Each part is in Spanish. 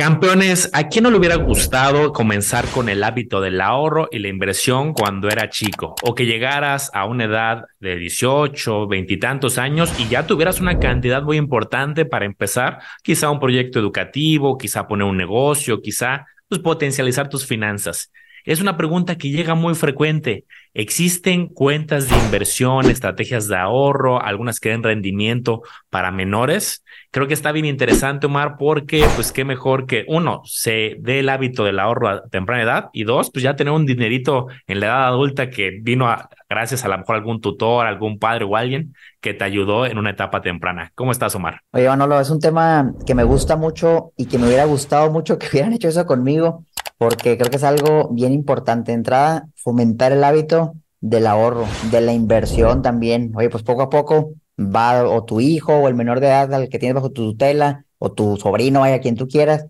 Campeones, ¿a quién no le hubiera gustado comenzar con el hábito del ahorro y la inversión cuando era chico? O que llegaras a una edad de 18, veintitantos años y ya tuvieras una cantidad muy importante para empezar, quizá un proyecto educativo, quizá poner un negocio, quizá pues, potencializar tus finanzas. Es una pregunta que llega muy frecuente. ¿Existen cuentas de inversión, estrategias de ahorro, algunas que den rendimiento para menores? Creo que está bien interesante, Omar, porque pues qué mejor que uno, se dé el hábito del ahorro a temprana edad y dos, pues ya tener un dinerito en la edad adulta que vino a, gracias a lo mejor algún tutor, algún padre o alguien que te ayudó en una etapa temprana. ¿Cómo estás, Omar? Oye, Manolo, es un tema que me gusta mucho y que me hubiera gustado mucho que hubieran hecho eso conmigo, porque creo que es algo bien importante. Entrada, fomentar el hábito del ahorro, de la inversión también. Oye, pues poco a poco va o tu hijo o el menor de edad al que tienes bajo tu tutela o tu sobrino, vaya quien tú quieras,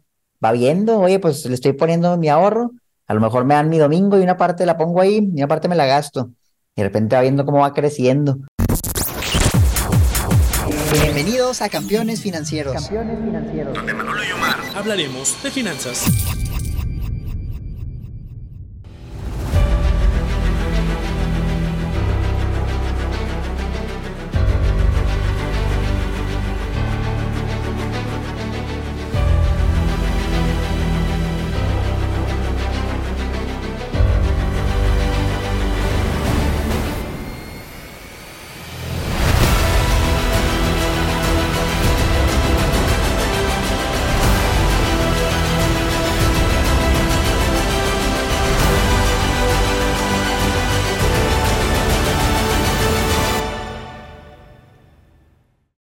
va viendo, oye, pues le estoy poniendo mi ahorro, a lo mejor me dan mi domingo y una parte la pongo ahí y una parte me la gasto. Y de repente va viendo cómo va creciendo. Bienvenidos a Campeones Financieros. Campeones financieros. Donde Manolo y Omar hablaremos de finanzas.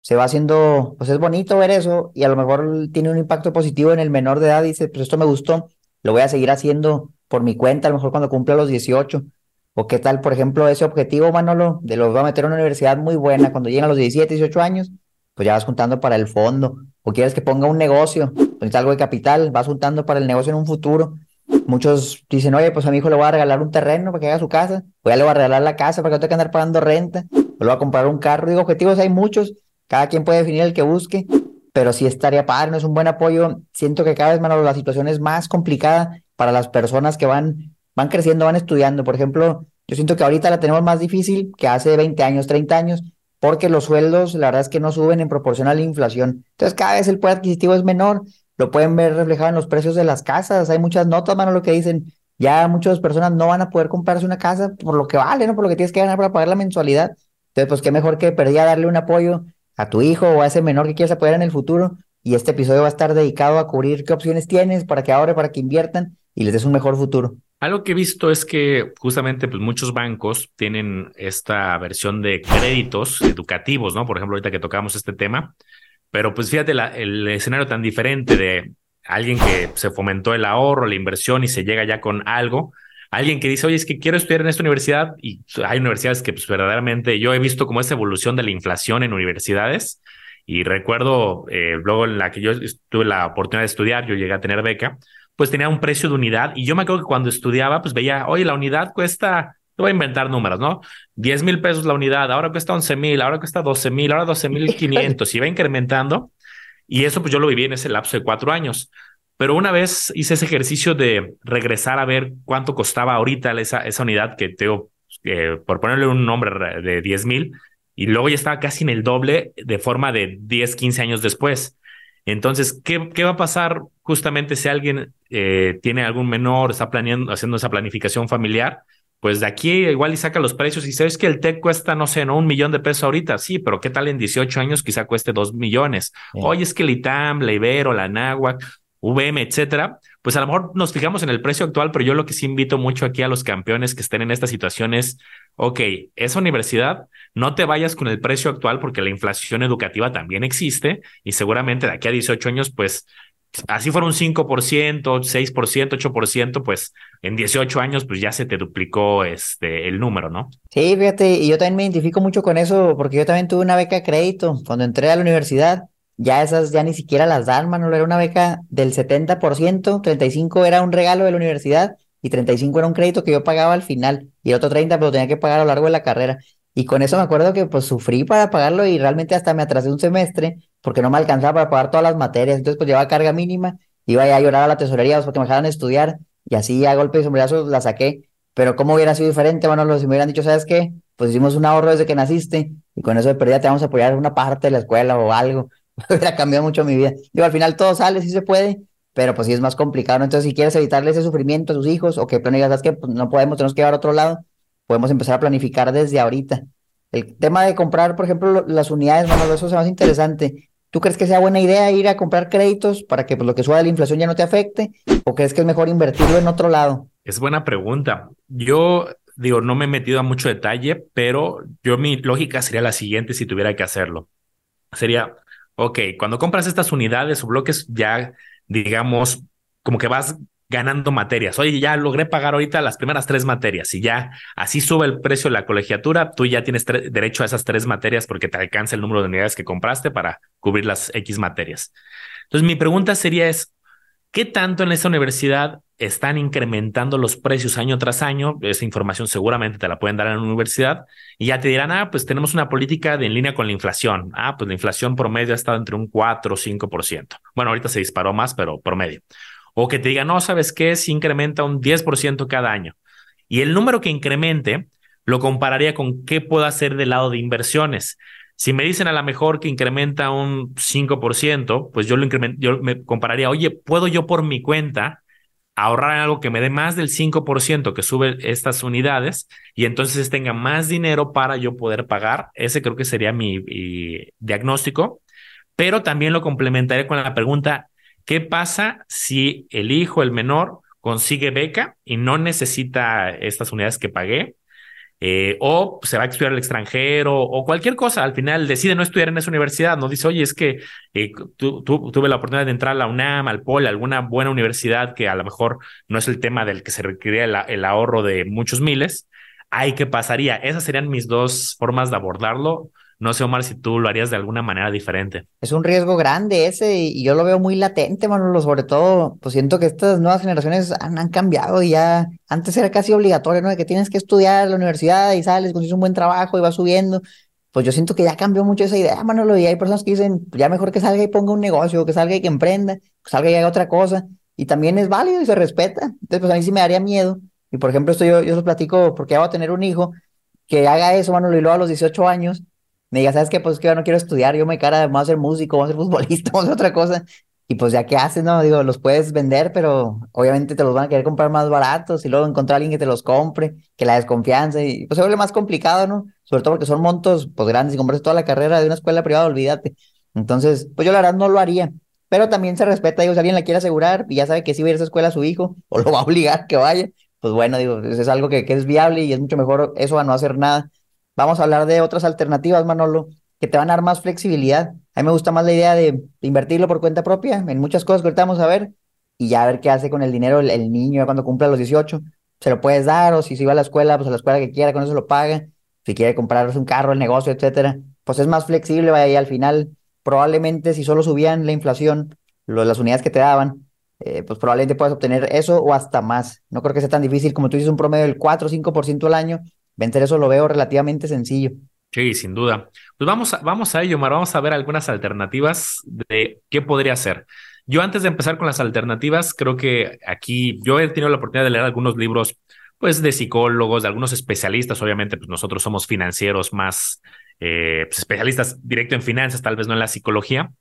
Se va haciendo, pues es bonito ver eso y a lo mejor tiene un impacto positivo en el menor de edad. Dice, pues esto me gustó, lo voy a seguir haciendo por mi cuenta, a lo mejor cuando cumpla los 18. O qué tal, por ejemplo, ese objetivo, Manolo, de los va a meter a una universidad muy buena cuando lleguen a los 17, 18 años, pues ya vas juntando para el fondo. O quieres que ponga un negocio, pues algo de capital, vas juntando para el negocio en un futuro. Muchos dicen, oye, pues a mi hijo le voy a regalar un terreno para que haga su casa, o ya le voy a regalar la casa para que no tenga que andar pagando renta, o le voy a comprar un carro. Digo, objetivos hay muchos, cada quien puede definir el que busque, pero sí estaría padre, no es un buen apoyo. Siento que cada vez, más la situación es más complicada para las personas que van, van creciendo, van estudiando. Por ejemplo, yo siento que ahorita la tenemos más difícil que hace 20 años, 30 años, porque los sueldos, la verdad es que no suben en proporción a la inflación. Entonces, cada vez el poder adquisitivo es menor. Lo pueden ver reflejado en los precios de las casas. Hay muchas notas, mano, lo que dicen. Ya muchas personas no van a poder comprarse una casa por lo que vale, ¿no? Por lo que tienes que ganar para pagar la mensualidad. Entonces, pues qué mejor que perdía darle un apoyo a tu hijo o a ese menor que quieres apoyar en el futuro. Y este episodio va a estar dedicado a cubrir qué opciones tienes para que ahora, para que inviertan y les des un mejor futuro. Algo que he visto es que justamente pues, muchos bancos tienen esta versión de créditos educativos, ¿no? Por ejemplo, ahorita que tocamos este tema, pero pues fíjate el escenario tan diferente de alguien que se fomentó el ahorro, la inversión y se llega ya con algo alguien que dice, oye, es que quiero estudiar en esta universidad y hay universidades que pues, verdaderamente yo he visto como esa evolución de la inflación en universidades y recuerdo eh, luego en la que yo tuve la oportunidad de estudiar, yo llegué a tener beca, pues tenía un precio de unidad y yo me acuerdo que cuando estudiaba pues veía, oye, la unidad cuesta te voy a inventar números, ¿no? 10 mil pesos la unidad, ahora cuesta 11 mil, ahora cuesta 12 mil, ahora 12 mil 500 y va incrementando. Y eso pues yo lo viví en ese lapso de cuatro años. Pero una vez hice ese ejercicio de regresar a ver cuánto costaba ahorita esa, esa unidad que tengo, por ponerle un nombre de 10 mil, y luego ya estaba casi en el doble de forma de 10, 15 años después. Entonces, ¿qué, qué va a pasar justamente si alguien eh, tiene algún menor, está planeando, haciendo esa planificación familiar? Pues de aquí igual y saca los precios y sabes que el TEC cuesta, no sé, no un millón de pesos ahorita, sí, pero ¿qué tal en 18 años quizá cueste dos millones? Oye, es que el ITAM, la Ibero, la NAWAC, VM, etcétera, pues a lo mejor nos fijamos en el precio actual, pero yo lo que sí invito mucho aquí a los campeones que estén en esta situación es, ok, esa universidad, no te vayas con el precio actual porque la inflación educativa también existe y seguramente de aquí a 18 años, pues así fuera un 5%, 6%, 8%, pues en 18 años pues ya se te duplicó este el número, ¿no? Sí, fíjate, y yo también me identifico mucho con eso porque yo también tuve una beca de crédito cuando entré a la universidad ya esas ya ni siquiera las dan, Manuel, era una beca del 70%, 35 era un regalo de la universidad y 35 era un crédito que yo pagaba al final y el otro 30 pero tenía que pagar a lo largo de la carrera. Y con eso me acuerdo que pues sufrí para pagarlo y realmente hasta me atrasé un semestre porque no me alcanzaba para pagar todas las materias, entonces pues llevaba carga mínima iba a llorar a la tesorería pues, porque me dejaran estudiar y así a golpe y sombrerazo la saqué. Pero ¿cómo hubiera sido diferente, Manolo, si me hubieran dicho, ¿sabes qué? Pues hicimos un ahorro desde que naciste y con eso de pérdida te vamos a apoyar una parte de la escuela o algo. hubiera cambiado mucho mi vida. Digo, al final todo sale, sí se puede, pero pues sí es más complicado. Entonces, si quieres evitarle ese sufrimiento a tus hijos o que planeas, ¿sabes qué? Pues no podemos, tenemos que ir a otro lado, podemos empezar a planificar desde ahorita. El tema de comprar, por ejemplo, las unidades, Manolo, eso es más interesante. ¿Tú crees que sea buena idea ir a comprar créditos para que pues, lo que suba la inflación ya no te afecte? ¿O crees que es mejor invertirlo en otro lado? Es buena pregunta. Yo digo, no me he metido a mucho detalle, pero yo mi lógica sería la siguiente si tuviera que hacerlo. Sería, ok, cuando compras estas unidades o bloques, ya digamos, como que vas ganando materias. Oye, ya logré pagar ahorita las primeras tres materias y ya así sube el precio de la colegiatura, tú ya tienes derecho a esas tres materias porque te alcanza el número de unidades que compraste para cubrir las X materias. Entonces, mi pregunta sería es, ¿qué tanto en esta universidad están incrementando los precios año tras año? Esa información seguramente te la pueden dar en la universidad y ya te dirán, ah, pues tenemos una política de en línea con la inflación. Ah, pues la inflación promedio ha estado entre un 4 o 5%. Bueno, ahorita se disparó más, pero promedio. O que te diga, no, ¿sabes qué? Si incrementa un 10% cada año. Y el número que incremente lo compararía con qué puedo hacer del lado de inversiones. Si me dicen a lo mejor que incrementa un 5%, pues yo lo yo me compararía, oye, ¿puedo yo por mi cuenta ahorrar algo que me dé más del 5% que sube estas unidades y entonces tenga más dinero para yo poder pagar? Ese creo que sería mi, mi diagnóstico, pero también lo complementaría con la pregunta, ¿Qué pasa si el hijo, el menor, consigue beca y no necesita estas unidades que pagué? Eh, o se va a estudiar al extranjero o cualquier cosa, al final decide no estudiar en esa universidad, no dice, oye, es que eh, tuve la oportunidad de entrar a la UNAM, al POL, alguna buena universidad que a lo mejor no es el tema del que se requería el ahorro de muchos miles, ay, ¿qué pasaría? Esas serían mis dos formas de abordarlo. No sé, Omar, si tú lo harías de alguna manera diferente. Es un riesgo grande ese y yo lo veo muy latente, Manolo, sobre todo, pues siento que estas nuevas generaciones han, cambiado y ya antes era casi obligatorio, ¿no? De que tienes que estudiar la universidad y sales, consigues un buen trabajo y vas subiendo. Pues yo siento que ya cambió mucho esa idea, Manolo, y hay personas que dicen, ya mejor que salga y ponga un negocio, que salga y que emprenda, que salga y haga otra cosa. Y también es válido y se respeta. Entonces, pues a mí sí me daría miedo. Y por ejemplo, esto yo, yo os platico porque ya voy a tener un hijo que haga eso, Manolo, y luego a los 18 años me diga, ¿sabes qué? Pues que yo no quiero estudiar, yo me cara, vamos a ser músico, vamos a ser futbolista, vamos a hacer otra cosa. Y pues ya qué haces, ¿no? Digo, los puedes vender, pero obviamente te los van a querer comprar más baratos y luego encontrar a alguien que te los compre, que la desconfianza y pues se vuelve más complicado, ¿no? Sobre todo porque son montos pues grandes y compras toda la carrera de una escuela privada, olvídate. Entonces, pues yo la verdad no lo haría. Pero también se respeta, digo, si alguien la quiere asegurar y ya sabe que si ir a esa escuela a su hijo o lo va a obligar que vaya, pues bueno, digo, es algo que, que es viable y es mucho mejor eso a no hacer nada. Vamos a hablar de otras alternativas, Manolo, que te van a dar más flexibilidad. A mí me gusta más la idea de, invertirlo por cuenta propia en muchas cosas que ahorita vamos a ver y ya ver qué hace con el dinero el, niño cuando cumpla los 18. Se lo puedes dar o si se va a la escuela, pues a la escuela que quiera, con eso lo paga. Si quiere comprarse un carro, el negocio, etcétera, pues es más flexible, vaya, y al final probablemente si solo subían la inflación, las unidades que te daban, eh, pues probablemente puedas obtener eso o hasta más. No creo que sea tan difícil como tú dices, un promedio del 4 o 5% al año vencer eso lo veo relativamente sencillo. Sí, sin duda. Pues vamos a, vamos a ello, Mar. Vamos a ver algunas alternativas de qué podría ser. Yo antes de empezar con las alternativas, creo que aquí yo he tenido la oportunidad de leer algunos libros, pues de psicólogos, de algunos especialistas. Obviamente, pues nosotros somos financieros más eh, pues, especialistas directo en finanzas, tal vez no en la psicología.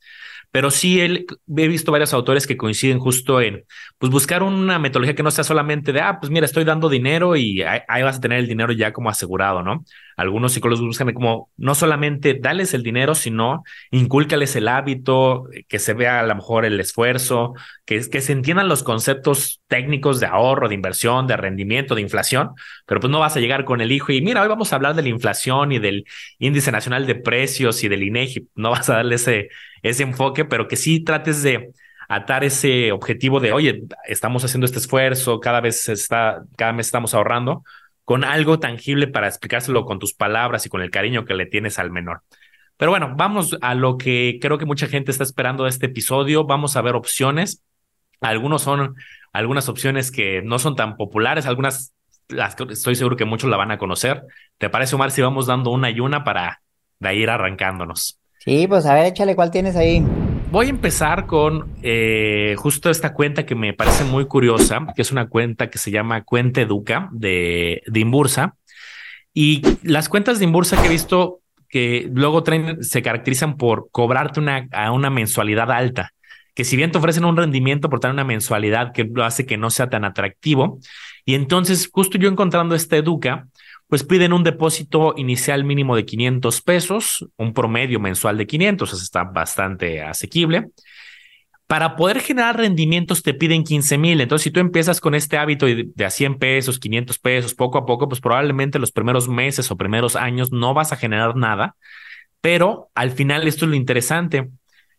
Pero sí he visto varios autores que coinciden justo en pues buscar una metodología que no sea solamente de, ah, pues mira, estoy dando dinero y ahí, vas a tener el dinero ya como asegurado, ¿no? Algunos psicólogos buscan como no solamente darles el dinero, sino incúlcales el hábito, que se vea a lo mejor el esfuerzo, que, que se entiendan los conceptos técnicos de ahorro, de inversión, de rendimiento, de inflación, pero pues no vas a llegar con el hijo y mira, hoy vamos a hablar de la inflación y del índice nacional de precios y del INEGI, no vas a darle ese ese enfoque, pero que sí trates de atar ese objetivo de, oye, estamos haciendo este esfuerzo, cada vez está, cada mes estamos ahorrando, con algo tangible para explicárselo con tus palabras y con el cariño que le tienes al menor. Pero bueno, vamos a lo que creo que mucha gente está esperando de este episodio. Vamos a ver opciones. Algunos son algunas opciones que no son tan populares, algunas las estoy seguro que muchos la van a conocer. ¿Te parece, Omar, si vamos dando una y una para de ir arrancándonos? Sí, pues a ver, échale, ¿cuál tienes ahí? voy a empezar con eh, justo esta cuenta que me parece muy curiosa, que es una cuenta que se llama Cuenta Educa de, de Inbursa. Y las cuentas de Inbursa que he visto que luego se caracterizan por cobrarte una, a una mensualidad alta, que si bien te ofrecen un rendimiento por tener una mensualidad que lo hace que no sea tan atractivo. Y entonces, justo yo encontrando esta Educa, pues piden un depósito inicial mínimo de 500 pesos, un promedio mensual de 500, eso está bastante asequible. Para poder generar rendimientos te piden 15 mil. Entonces, si tú empiezas con este hábito de, a 100 pesos, 500 pesos, poco a poco, pues probablemente los primeros meses o primeros años no vas a generar nada. Pero al final esto es lo interesante,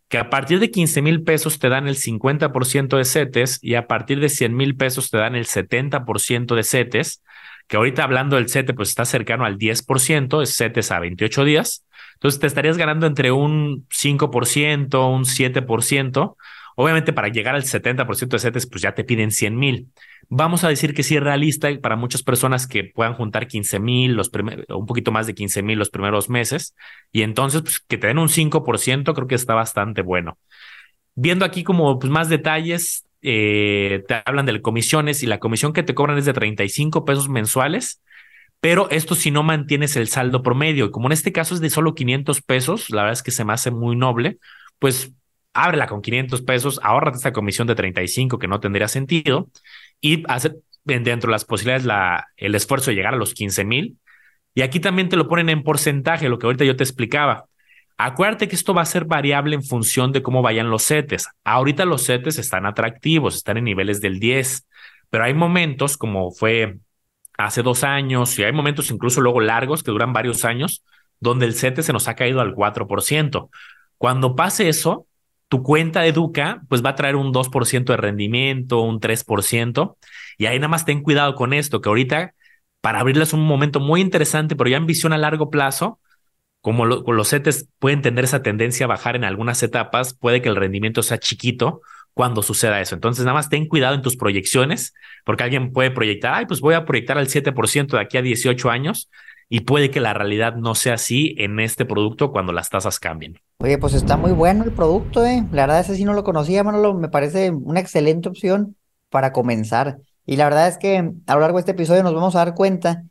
que a partir de 15 mil pesos te dan el 50% de CETES y a partir de 100 mil pesos te dan el 70% de CETES que ahorita hablando del CETE, pues está cercano al 10%, es CETES a 28 días. Entonces te estarías ganando entre un 5%, un 7%. Obviamente para llegar al 70% de CETES, pues ya te piden 100 mil. Vamos a decir que sí es realista para muchas personas que puedan juntar 15 mil, un poquito más de 15 mil los primeros meses. Y entonces, pues que te den un 5%, creo que está bastante bueno. Viendo aquí como pues, más detalles, eh, te hablan de comisiones y la comisión que te cobran es de 35 pesos mensuales, pero esto si no mantienes el saldo promedio, como en este caso es de solo 500 pesos, la verdad es que se me hace muy noble, pues ábrela con 500 pesos, ahórrate esta comisión de 35 que no tendría sentido y hace dentro de las posibilidades el esfuerzo de llegar a los 15 mil. Y aquí también te lo ponen en porcentaje, lo que ahorita yo te explicaba. Acuérdate que esto va a ser variable en función de cómo vayan los setes. Ahorita los setes están atractivos, están en niveles del 10, pero hay momentos como fue hace dos años y hay momentos incluso luego largos que duran varios años donde el sete se nos ha caído al 4%. Cuando pase eso, tu cuenta de Educa pues va a traer un 2% de rendimiento, un 3%, y ahí nada más ten cuidado con esto, que ahorita para abrirles es un momento muy interesante, pero ya en visión a largo plazo, como los CETES pueden tener esa tendencia a bajar en algunas etapas, puede que el rendimiento sea chiquito cuando suceda eso. Entonces, nada más ten cuidado en tus proyecciones, porque alguien puede proyectar, ay, pues voy a proyectar al 7% de aquí a 18 años, y puede que la realidad no sea así en este producto cuando las tasas cambien. Oye, pues está muy bueno el producto, ¿eh? La verdad, ese sí no lo conocía, Manolo, me parece una excelente opción para comenzar. Y la verdad es que a lo largo de este episodio nos vamos a dar cuenta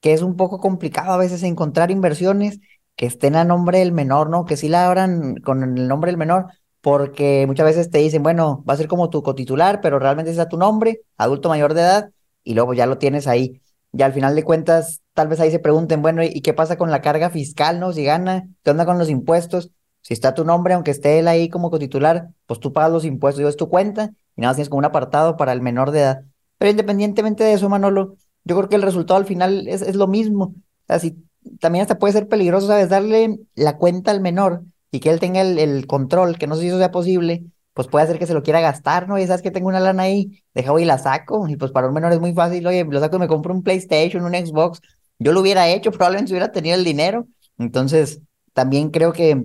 que es un poco complicado a veces encontrar inversiones que estén a nombre del menor, ¿no? Que sí la abran con el nombre del menor, porque muchas veces te dicen, bueno, va a ser como tu cotitular, pero realmente es a tu nombre, adulto mayor de edad, y luego ya lo tienes ahí. Y al final de cuentas, tal vez ahí se pregunten, bueno, ¿y qué pasa con la carga fiscal, no? Si gana, ¿qué onda con los impuestos? Si está tu nombre, aunque esté él ahí como cotitular, pues tú pagas los impuestos, yo es tu cuenta, y nada más tienes como un apartado para el menor de edad. Pero independientemente de eso, Manolo, yo creo que el resultado al final es, es lo mismo. O sea, si también hasta puede ser peligroso, ¿sabes? Darle la cuenta al menor y que él tenga el, control, que no sé si eso sea posible, pues puede hacer que se lo quiera gastar, ¿no? Y sabes que tengo una lana ahí, deja y la saco, y pues para un menor es muy fácil, oye, lo saco y me compro un PlayStation, un Xbox, yo lo hubiera hecho, probablemente hubiera tenido el dinero, entonces también creo que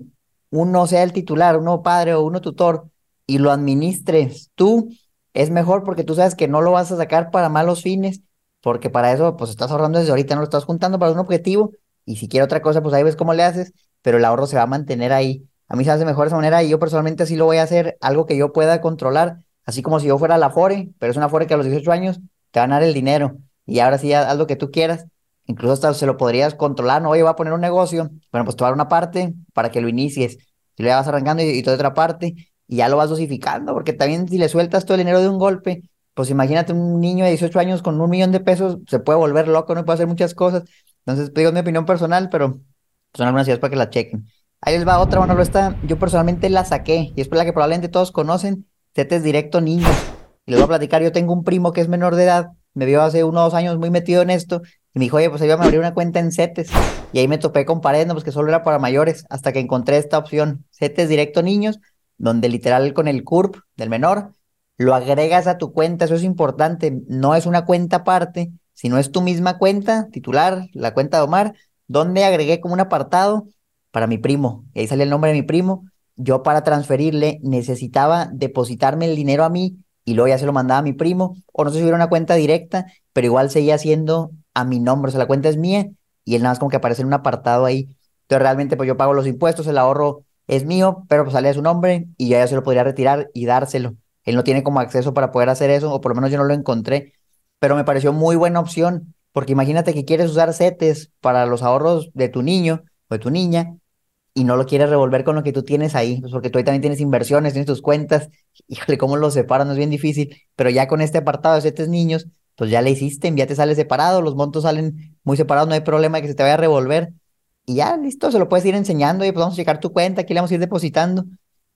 uno sea el titular, uno padre o uno tutor, y lo administres tú, es mejor porque tú sabes que no lo vas a sacar para malos fines, porque para eso pues estás ahorrando desde ahorita, no lo estás juntando para un objetivo y si quiere otra cosa, pues ahí ves cómo le haces, pero el ahorro se va a mantener ahí. A mí se hace mejor esa manera y yo personalmente así lo voy a hacer, algo que yo pueda controlar, así como si yo fuera la FORE, pero es una FORE que a los 18 años te va a dar el dinero y ahora sí haz lo que tú quieras. Incluso hasta se lo podrías controlar, no, oye, voy a poner un negocio, bueno, pues te a dar una parte para que lo inicies, y le vas arrancando y, y toda otra parte, y ya lo vas dosificando, porque también si le sueltas todo el dinero de un golpe, pues imagínate un niño de 18 años con un millón de pesos, se puede volver loco, no puede hacer muchas cosas. Entonces, digo, mi opinión personal, pero son algunas ideas para que la chequen. Ahí les va otra, bueno, está, yo personalmente la saqué, y es la que probablemente todos conocen, CETES Directo Niños. Y les voy a platicar, yo tengo un primo que es menor de edad, me vio hace uno o dos años muy metido en esto, y me dijo, oye, pues ahí me abrir una cuenta en CETES. Y ahí me topé con pared, no, pues que solo era para mayores, hasta que encontré esta opción, CETES Directo Niños, donde literal con el CURP del menor, lo agregas a tu cuenta, eso es importante, no es una cuenta aparte, si no es tu misma cuenta titular, la cuenta de Omar, donde agregué como un apartado para mi primo. Y ahí sale el nombre de mi primo. Yo para transferirle necesitaba depositarme el dinero a mí y luego ya se lo mandaba a mi primo. O no sé si hubiera una cuenta directa, pero igual seguía siendo a mi nombre. O sea, la cuenta es mía y él nada más como que aparece en un apartado ahí. Entonces realmente pues yo pago los impuestos, el ahorro es mío, pero pues sale a su nombre y ya se lo podría retirar y dárselo. Él no tiene como acceso para poder hacer eso, o por lo menos yo no lo encontré, pero me pareció muy buena opción, porque imagínate que quieres usar CETES para los ahorros de tu niño o de tu niña y no lo quieres revolver con lo que tú tienes ahí, pues porque tú ahí también tienes inversiones, tienes tus cuentas, híjole, cómo los separan, es bien difícil, pero ya con este apartado de CETES niños, pues ya le hiciste, ya te sale separado, los montos salen muy separados, no hay problema de que se te vaya a revolver, y ya, listo, se lo puedes ir enseñando y pues vamos a checar tu cuenta, aquí le vamos a ir depositando.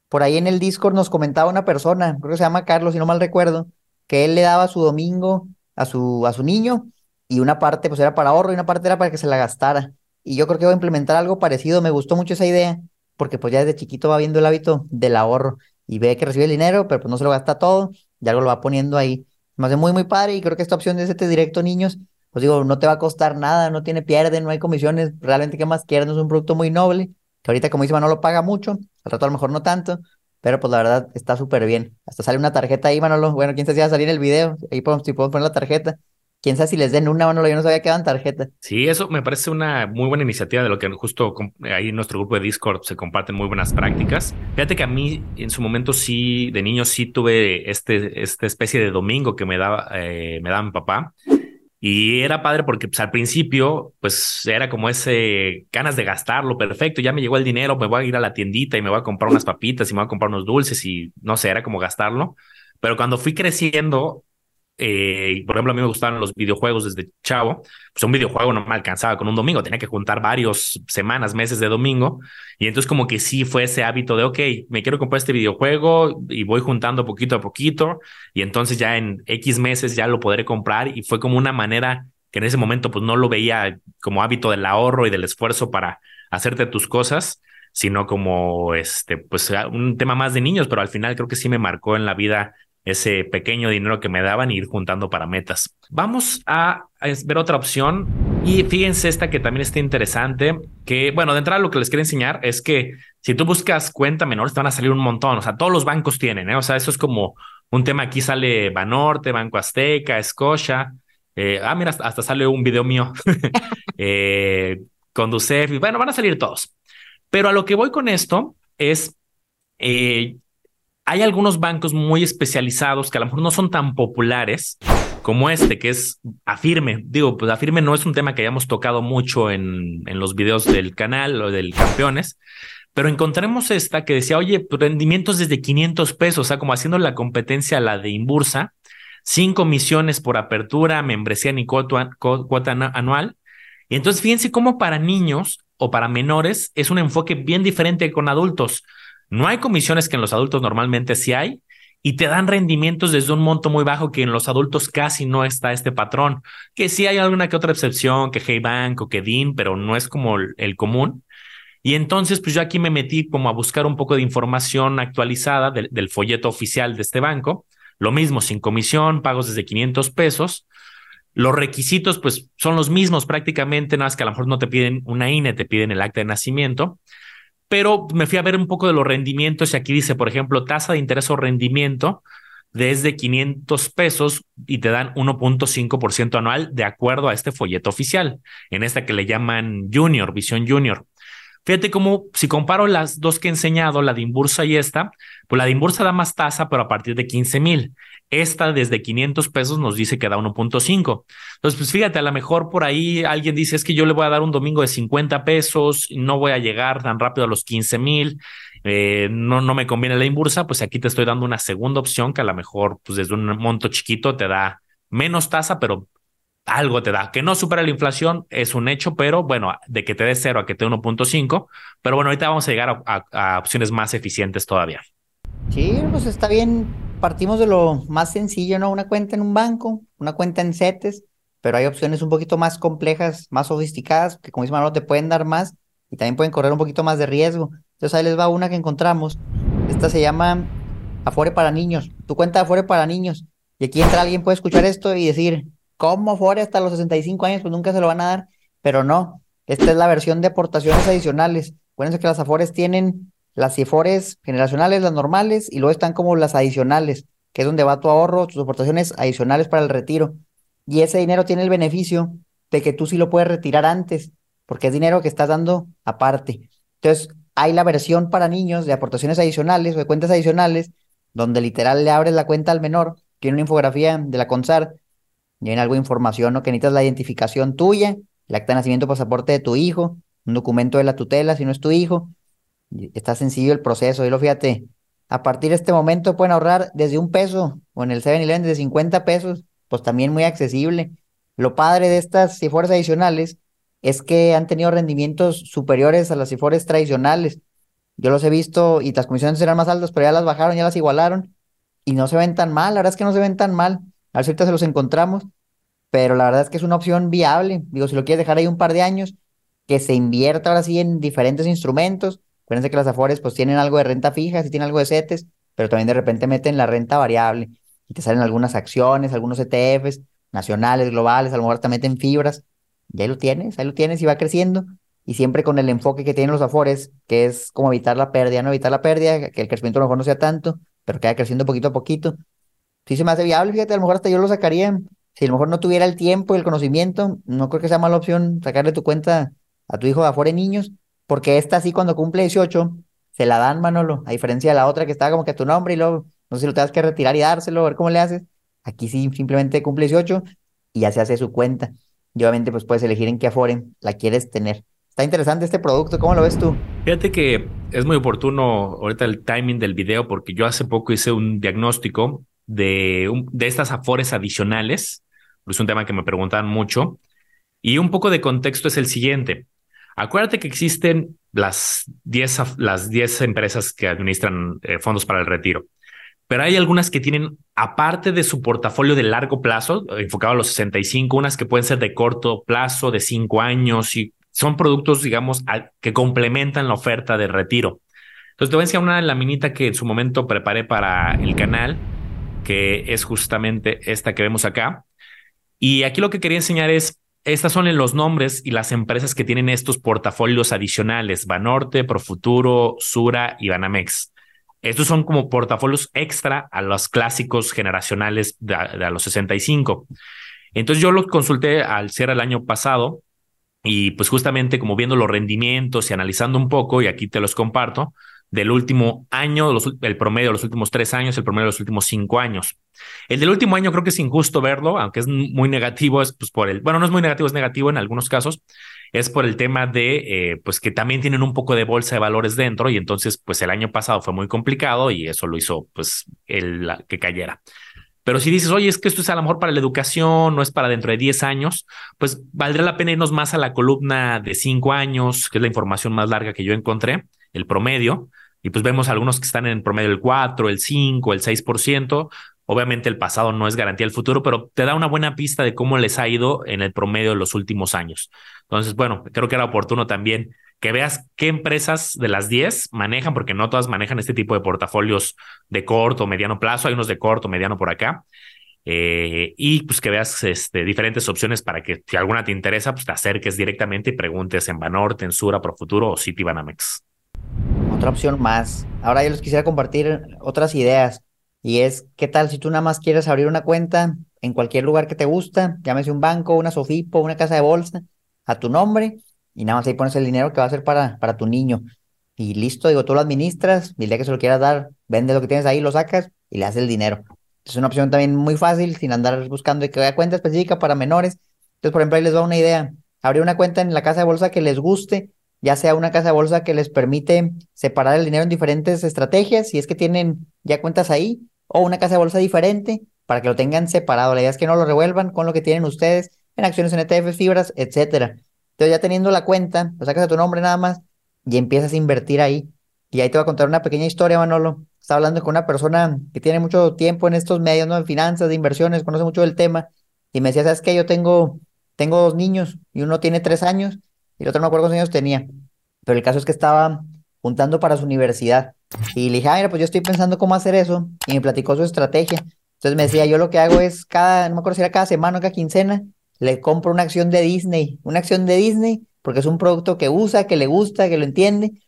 Por ahí en el Discord nos comentaba una persona, creo que se llama Carlos, si no mal recuerdo, que él le daba su domingo a su, a su niño y una parte pues era para ahorro y una parte era para que se la gastara. Y yo creo que voy a implementar algo parecido, me gustó mucho esa idea, porque pues ya desde chiquito va viendo el hábito del ahorro y ve que recibe el dinero, pero pues no se lo gasta todo, ya algo lo va poniendo ahí. Me hace muy, muy padre y creo que esta opción de ese directo niños pues digo, no te va a costar nada, no tiene pierde, no hay comisiones, realmente qué más quieres, no es un producto muy noble, que ahorita como dice no lo paga mucho, al rato a lo mejor no tanto, pero pues la verdad está súper bien. Hasta sale una tarjeta ahí, Manolo, bueno, quién sabe si va a salir el video, ahí podemos, poner la tarjeta. Quién sabe si les den una, Manolo, yo no sabía que daban tarjeta. Sí, eso me parece una muy buena iniciativa de lo que justo ahí en nuestro grupo de Discord se comparten muy buenas prácticas. Fíjate que a mí en su momento sí, de niño sí tuve este, esta especie de domingo que me daba, eh, me daba mi papá y era padre porque pues, al principio, pues era como ese ganas de gastarlo, perfecto, ya me llegó el dinero, me voy a ir a la tiendita y me voy a comprar unas papitas y me voy a comprar unos dulces y no sé, era como gastarlo. Pero cuando fui creciendo, eh, por ejemplo, a mí me gustaban los videojuegos desde chavo, pues un videojuego no me alcanzaba con un domingo, tenía que juntar varios semanas, meses de domingo, y entonces como que sí fue ese hábito de, ok, me quiero comprar este videojuego y voy juntando poquito a poquito, y entonces ya en X meses ya lo podré comprar, y fue como una manera que en ese momento pues no lo veía como hábito del ahorro y del esfuerzo para hacerte tus cosas, sino como este, pues un tema más de niños, pero al final creo que sí me marcó en la vida ese pequeño dinero que me daban y ir juntando para metas. Vamos a, ver otra opción y fíjense esta que también está interesante, que bueno, de entrada lo que les quiero enseñar es que si tú buscas cuenta menor, te van a salir un montón, o sea, todos los bancos tienen, ¿eh? o sea, eso es como un tema, aquí sale Banorte, Banco Azteca, Scotia, eh, ah, mira, hasta sale un video mío, eh, Conducef, y bueno, van a salir todos. Pero a lo que voy con esto es, eh, hay algunos bancos muy especializados que a lo mejor no son tan populares como este, que es Afirme. Digo, pues Afirme no es un tema que hayamos tocado mucho en, en los videos del canal o del Campeones, pero encontremos esta que decía, oye, pues, rendimientos desde 500 pesos, o sea, como haciendo la competencia a la de Imbursa, sin comisiones por apertura, membresía ni cuota anual. Y entonces fíjense cómo para niños o para menores es un enfoque bien diferente con adultos. No hay comisiones que en los adultos normalmente sí hay y te dan rendimientos desde un monto muy bajo que en los adultos casi no está este patrón, que sí hay alguna que otra excepción, que Hey Bank o que DIN, pero no es como el, común. Y entonces, pues yo aquí me metí como a buscar un poco de información actualizada del, del folleto oficial de este banco. Lo mismo, sin comisión, pagos desde 500 pesos. Los requisitos, pues son los mismos prácticamente, nada más que a lo mejor no te piden una INE, te piden el acta de nacimiento pero me fui a ver un poco de los rendimientos y aquí dice, por ejemplo, tasa de interés o rendimiento desde 500 pesos y te dan 1.5% anual de acuerdo a este folleto oficial, en esta que le llaman Junior, Visión Junior. Fíjate cómo, si comparo las dos que he enseñado, la de Imbursa y esta, pues la de Imbursa da más tasa, pero a partir de 15 mil. Esta desde 500 pesos nos dice que da 1.5. Entonces, pues fíjate, a lo mejor por ahí alguien dice, es que yo le voy a dar un domingo de 50 pesos, no voy a llegar tan rápido a los 15 mil, eh, no, no me conviene la Imbursa, pues aquí te estoy dando una segunda opción que a lo mejor, pues desde un monto chiquito te da menos tasa, pero algo te da. Que no supera la inflación es un hecho, pero bueno, de que te dé cero a que te dé 1.5. Pero bueno, ahorita vamos a llegar a, opciones más eficientes todavía. Sí, pues está bien. Partimos de lo más sencillo, ¿no? Una cuenta en un banco, una cuenta en CETES, pero hay opciones un poquito más complejas, más sofisticadas, que como dice Manolo, te pueden dar más y también pueden correr un poquito más de riesgo. Entonces ahí les va una que encontramos. Esta se llama Afore para niños. Tu cuenta de Afore para niños. Y aquí entra alguien, puede escuchar esto y decir, ¿Cómo Afore hasta los 65 años? Pues nunca se lo van a dar, pero no. Esta es la versión de aportaciones adicionales. Acuérdense que las Afores tienen las CIFORES generacionales, las normales, y luego están como las adicionales, que es donde va tu ahorro, tus aportaciones adicionales para el retiro. Y ese dinero tiene el beneficio de que tú sí lo puedes retirar antes, porque es dinero que estás dando aparte. Entonces, hay la versión para niños de aportaciones adicionales o de cuentas adicionales, donde literal le abres la cuenta al menor, tiene una infografía de la CONSAR, viene algo de información, ¿no? Que necesitas la identificación tuya, el acta de nacimiento, pasaporte de tu hijo, un documento de la tutela si no es tu hijo. Está sencillo el proceso, y lo fíjate, a partir de este momento pueden ahorrar desde un peso o en el 7-Eleven desde 50 pesos, pues también muy accesible. Lo padre de estas CIFORES adicionales es que han tenido rendimientos superiores a las CIFORES tradicionales. Yo los he visto y las comisiones eran más altas, pero ya las bajaron, ya las igualaron y no se ven tan mal. La verdad es que no se ven tan mal. A ahorita se los encontramos, pero la verdad es que es una opción viable. Digo, si lo quieres dejar ahí un par de años, que se invierta ahora sí en diferentes instrumentos. Acuérdense que las Afores pues tienen algo de renta fija, sí tienen algo de CETES, pero también de repente meten la renta variable y te salen algunas acciones, algunos ETFs nacionales, globales, a lo mejor te meten fibras. Y ahí lo tienes, ahí lo tienes y va creciendo. Y siempre con el enfoque que tienen los Afores, que es como evitar la pérdida, no evitar la pérdida, que el crecimiento a lo mejor no sea tanto, pero que vaya creciendo poquito a poquito. Sí se me hace viable, fíjate, a lo mejor hasta yo lo sacaría. Si a lo mejor no tuviera el tiempo y el conocimiento, no creo que sea mala opción sacarle tu cuenta a tu hijo de Afore Niños, porque esta sí cuando cumple 18 se la dan, Manolo, a diferencia de la otra que estaba como que tu nombre y luego no sé si lo tengas que retirar y dárselo, a ver cómo le haces. Aquí sí simplemente cumple 18 y ya se hace su cuenta. Y obviamente pues puedes elegir en qué Afore la quieres tener. Está interesante este producto, ¿cómo lo ves tú? Fíjate que es muy oportuno ahorita el timing del video porque yo hace poco hice un diagnóstico de, de estas afores adicionales. Es un tema que me preguntaban mucho. Y un poco de contexto es el siguiente. Acuérdate que existen las 10 las empresas que administran eh, fondos para el retiro, pero hay algunas que tienen, aparte de su portafolio de largo plazo, enfocado a los 65, unas que pueden ser de corto plazo, de 5 años, y son productos, digamos, que complementan la oferta de retiro. Entonces te voy a enseñar una laminita que en su momento preparé para el canal, que es justamente esta que vemos acá. Y aquí lo que quería enseñar es estas son los nombres y las empresas que tienen estos portafolios adicionales, Banorte, Profuturo, Sura y Banamex. Estos son como portafolios extra a los clásicos generacionales de, a los 65. Entonces yo los consulté al cierre el año pasado y pues justamente como viendo los rendimientos y analizando un poco, y aquí te los comparto, del último año, el promedio de los últimos tres años, el promedio de los últimos cinco años. El del último año creo que es injusto verlo, aunque es muy negativo, es pues por el, bueno, no es muy negativo, es negativo en algunos casos, es por el tema de, eh, pues que también tienen un poco de bolsa de valores dentro y entonces, pues el año pasado fue muy complicado y eso lo hizo, pues, el que cayera. Pero si dices, oye, es que esto es a lo mejor para la educación, no es para dentro de 10 años, pues valdría la pena irnos más a la columna de 5 años, que es la información más larga que yo encontré, el promedio, y pues vemos algunos que están en promedio el 4, el 5, el 6%. Obviamente el pasado no es garantía del futuro, pero te da una buena pista de cómo les ha ido en el promedio de los últimos años. Entonces, bueno, creo que era oportuno también que veas qué empresas de las 10 manejan, porque no todas manejan este tipo de portafolios de corto o mediano plazo, hay unos de corto, mediano por acá. Eh, y pues que veas este, diferentes opciones para que si alguna te interesa, pues te acerques directamente y preguntes en Banorte, en Sura, Profuturo o Citibanamex. Otra opción más. Ahora yo les quisiera compartir otras ideas. Y es, ¿qué tal si tú nada más quieres abrir una cuenta en cualquier lugar que te gusta? Llámese un banco, una Sofipo, una casa de bolsa, a tu nombre y nada más ahí pones el dinero que va a ser para, para tu niño. Y listo, digo, tú lo administras, y el día que se lo quieras dar, vende lo que tienes ahí, lo sacas y le haces el dinero. Es una opción también muy fácil, sin andar buscando que haya cuenta específica para menores. Entonces, por ejemplo, ahí les va una idea. Abrir una cuenta en la casa de bolsa que les guste, ya sea una casa de bolsa que les permite separar el dinero en diferentes estrategias, si es que tienen ya cuentas ahí, o una casa de bolsa diferente para que lo tengan separado. La idea es que no lo revuelvan con lo que tienen ustedes en acciones, en ETFs, fibras, etcétera. Entonces ya teniendo la cuenta, lo sacas a tu nombre nada más y empiezas a invertir ahí. Y ahí te voy a contar una pequeña historia, Manolo. Estaba hablando con una persona que tiene mucho tiempo en estos medios, ¿no? En finanzas, de inversiones, conoce mucho del tema. Y me decía, ¿sabes qué? Yo tengo, tengo dos niños y uno tiene tres años y el otro no me acuerdo cuántos años tenía. Pero el caso es que estaba juntando para su universidad. Y le dije, ah, mira, pues yo estoy pensando cómo hacer eso. Y me platicó su estrategia. Entonces me decía, yo lo que hago es cada, no me acuerdo si era cada semana o cada quincena, le compro una acción de Disney, una acción de Disney, porque es un producto que usa, que le gusta, que lo entiende,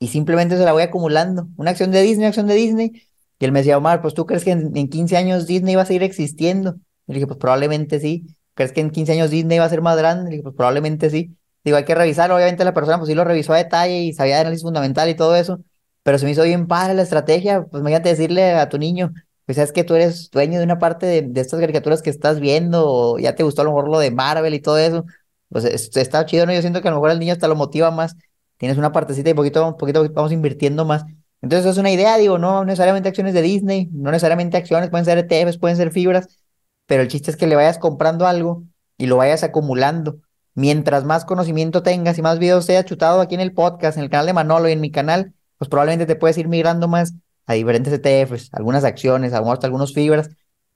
y simplemente se la voy acumulando. Una acción de Disney, una acción de Disney. Y él me decía, Omar, pues tú crees que en, 15 años Disney va a seguir existiendo. Y le dije, pues probablemente sí. ¿Crees que en 15 años Disney va a ser más grande? Le dije, pues probablemente sí. Digo, hay que revisar, obviamente la persona pues sí lo revisó a detalle y sabía de análisis fundamental y todo eso, pero se me hizo bien padre la estrategia, pues imagínate decirle a tu niño, pues sabes que tú eres dueño de una parte de, estas caricaturas que estás viendo, o ya te gustó a lo mejor lo de Marvel y todo eso, pues está chido, ¿no? Yo siento que a lo mejor el niño hasta lo motiva más, tienes una partecita y poquito, poquito vamos invirtiendo más. Entonces es una idea, digo, no necesariamente acciones de Disney, no necesariamente acciones, pueden ser ETFs, pueden ser fibras, pero el chiste es que le vayas comprando algo y lo vayas acumulando. Mientras más conocimiento tengas y más videos te haya chutado aquí en el podcast, en el canal de Manolo y en mi canal, pues probablemente te puedes ir migrando más a diferentes ETFs, algunas acciones, hasta algunos fibras.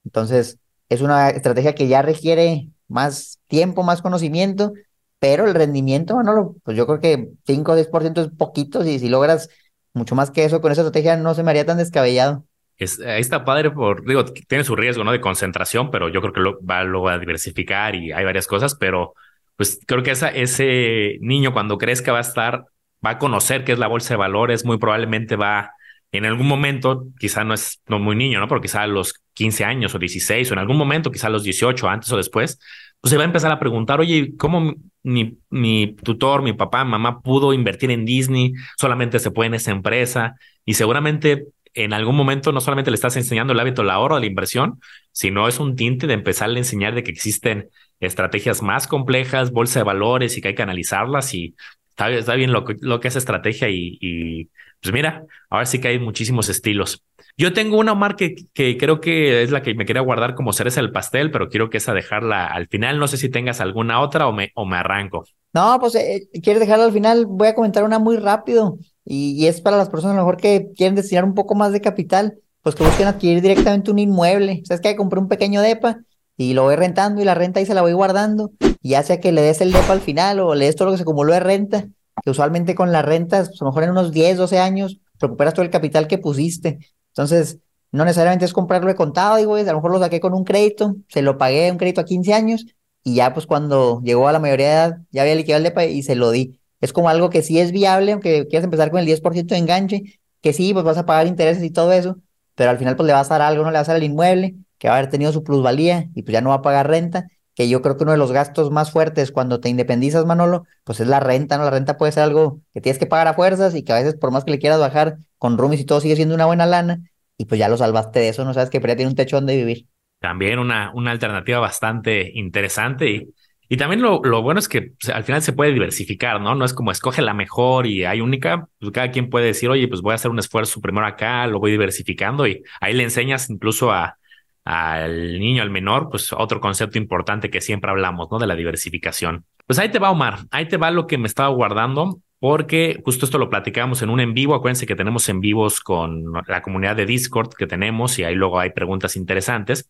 Entonces, es una estrategia que ya requiere más tiempo, más conocimiento, pero el rendimiento, Manolo, pues yo creo que 5 o 10% es poquito, y si logras mucho más que eso con esa estrategia no se me haría tan descabellado. Es, está padre por, digo, tiene su riesgo, ¿no? De concentración, pero yo creo que lo, va a diversificar y hay varias cosas, pero pues creo que ese niño cuando crezca va a estar, va a conocer qué es la bolsa de valores, muy probablemente va en algún momento, quizá no es no muy niño, ¿no? Pero quizá a los 15 años o 16 o en algún momento, quizá a los 18, antes o después, pues se va a empezar a preguntar, oye, ¿cómo mi, mi tutor, mi papá, mamá pudo invertir en Disney? Solamente se puede en esa empresa y seguramente en algún momento no solamente le estás enseñando el hábito del ahorro, de la inversión, sino es un tinte de empezarle a enseñar de que existen estrategias más complejas, bolsa de valores y que hay que analizarlas y está, bien lo que, es estrategia y, pues mira, ahora sí que hay muchísimos estilos. Yo tengo una Omar que, creo que es la que me quería guardar como cereza del pastel, pero quiero que esa dejarla al final. No sé si tengas alguna otra o me, o me arranco. No, pues eh, quieres dejarla al final. Voy a comentar una muy rápido y, es para las personas a lo mejor que quieren destinar un poco más de capital, pues que busquen adquirir directamente un inmueble. Sabes que compré un pequeño depa y lo voy rentando y la renta ahí se la voy guardando y ya que le des el depa al final o le des todo lo que se acumuló de renta, que usualmente con las rentas, pues a lo mejor en unos 10, 12 años, recuperas todo el capital que pusiste. Entonces, no necesariamente es comprarlo de contado, digo, a lo mejor lo saqué con un crédito, se lo pagué un crédito a 15 años y ya pues cuando llegó a la mayoría de edad ya había liquidado el DEPA y se lo di. Es como algo que sí es viable, aunque quieras empezar con el 10% de enganche, que sí, pues vas a pagar intereses y todo eso, pero al final pues le vas a dar algo, no le vas a dar el inmueble, que va a haber tenido su plusvalía y pues ya no va a pagar renta, que yo creo que uno de los gastos más fuertes cuando te independizas, Manolo, pues es la renta, ¿no? La renta puede ser algo que tienes que pagar a fuerzas y que a veces por más que le quieras bajar con roomies y todo sigue siendo una buena lana y pues ya lo salvaste de eso, no sabes que ya tiene un techo donde vivir. También una, una alternativa bastante interesante y, y también lo, lo bueno es que al final se puede diversificar, ¿no? No es como escoge la mejor y hay única, pues cada quien puede decir, oye, pues voy a hacer un esfuerzo primero acá, lo voy diversificando y ahí le enseñas incluso a, al niño, al menor, pues otro concepto importante que siempre hablamos, ¿no? De la diversificación. Pues ahí te va, Omar, ahí te va lo que me estaba guardando, porque justo esto lo platicamos en un en vivo. Acuérdense que tenemos en vivos con la comunidad de Discord que tenemos y ahí luego hay preguntas interesantes.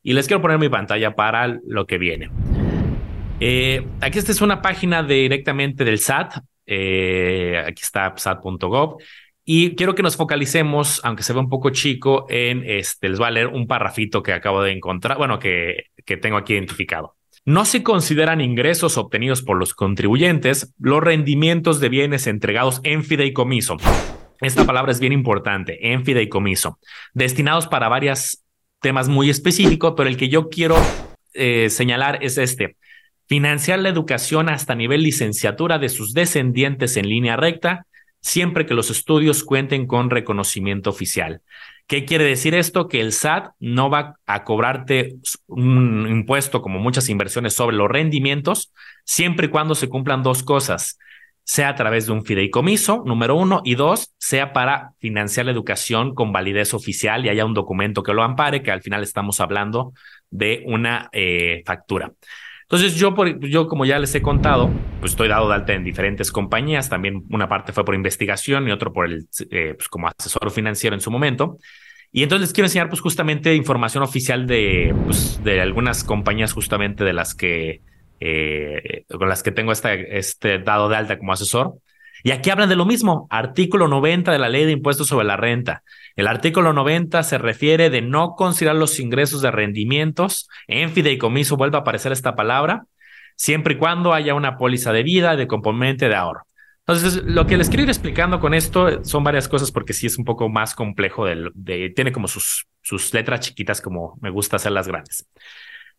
Y les quiero poner mi pantalla para lo que viene. Eh, aquí esta es una página directamente del SAT. Eh, aquí está sat.gov. Y quiero que nos focalicemos, aunque se ve un poco chico, en este, les voy a leer un parrafito que acabo de encontrar, bueno, que, que tengo aquí identificado. No se consideran ingresos obtenidos por los contribuyentes los rendimientos de bienes entregados en fideicomiso. Esta palabra es bien importante, en fideicomiso, destinados para varios temas muy específicos, pero el que yo quiero eh, señalar es este. Financiar la educación hasta nivel licenciatura de sus descendientes en línea recta siempre que los estudios cuenten con reconocimiento oficial. ¿Qué quiere decir esto? Que el SAT no va a cobrarte un impuesto como muchas inversiones sobre los rendimientos, siempre y cuando se cumplan dos cosas, sea a través de un fideicomiso, número uno, y dos, sea para financiar la educación con validez oficial y haya un documento que lo ampare, que al final estamos hablando de una eh, factura. Entonces yo, por, yo como ya les he contado, pues estoy dado de alta en diferentes compañías, también una parte fue por investigación y otro por el, eh, pues como asesor financiero en su momento. Y entonces les quiero enseñar pues justamente información oficial de, pues, de algunas compañías justamente de las que, eh, con las que tengo este, este dado de alta como asesor. Y aquí hablan de lo mismo, artículo 90 de la ley de impuestos sobre la renta. El artículo 90 se refiere de no considerar los ingresos de rendimientos. En fideicomiso vuelve a aparecer esta palabra, siempre y cuando haya una póliza de vida, de componente de ahorro. Entonces, lo que les quiero ir explicando con esto son varias cosas porque sí es un poco más complejo, de, tiene como sus, sus letras chiquitas como me gusta hacerlas grandes.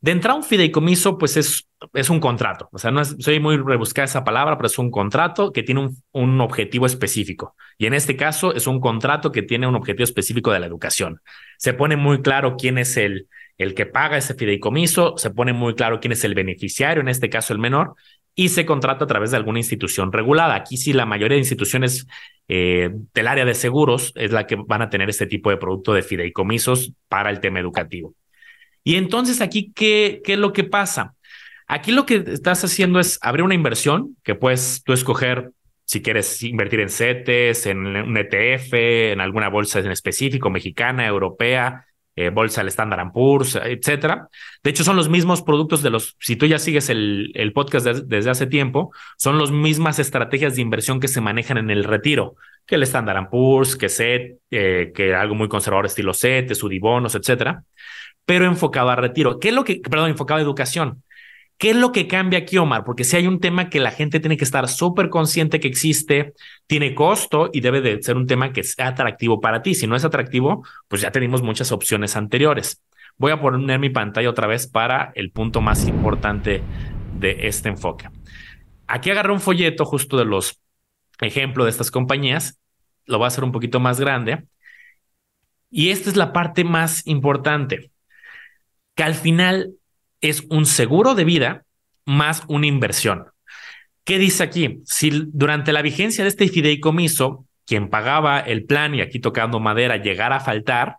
De entrada, un fideicomiso, pues es, es un contrato. O sea, no soy muy rebuscada esa palabra, pero es un contrato que tiene un, un, objetivo específico. Y en este caso, es un contrato que tiene un objetivo específico de la educación. Se pone muy claro quién es el, el que paga ese fideicomiso, se pone muy claro quién es el beneficiario, en este caso el menor, y se contrata a través de alguna institución regulada. Aquí sí, la mayoría de instituciones eh, del área de seguros es la que van a tener este tipo de producto de fideicomisos para el tema educativo. Y entonces aquí, ¿qué, qué es lo que pasa? Aquí lo que estás haciendo es abrir una inversión que puedes tú escoger si quieres invertir en CETES, en un ETF, en alguna bolsa en específico, mexicana, europea, eh, bolsa del Standard Poor's, etcétera. De hecho, son los mismos productos de los, si tú ya sigues el, el podcast desde hace tiempo, son las mismas estrategias de inversión que se manejan en el retiro, que el Standard Poor's, que SET, eh, que algo muy conservador estilo SET, Sudibonos, etcétera pero enfocado a retiro. ¿Qué es lo que, perdón, enfocado a educación? ¿Qué es lo que cambia aquí, Omar? Porque si hay un tema que la gente tiene que estar súper consciente que existe, tiene costo y debe de ser un tema que sea atractivo para ti. Si no es atractivo, pues ya tenemos muchas opciones anteriores. Voy a poner mi pantalla otra vez para el punto más importante de este enfoque. Aquí agarré un folleto justo de los ejemplos de estas compañías. Lo voy a hacer un poquito más grande. Y esta es la parte más importante que al final es un seguro de vida más una inversión. ¿Qué dice aquí? Si durante la vigencia de este fideicomiso, quien pagaba el plan y aquí tocando madera llegara a faltar,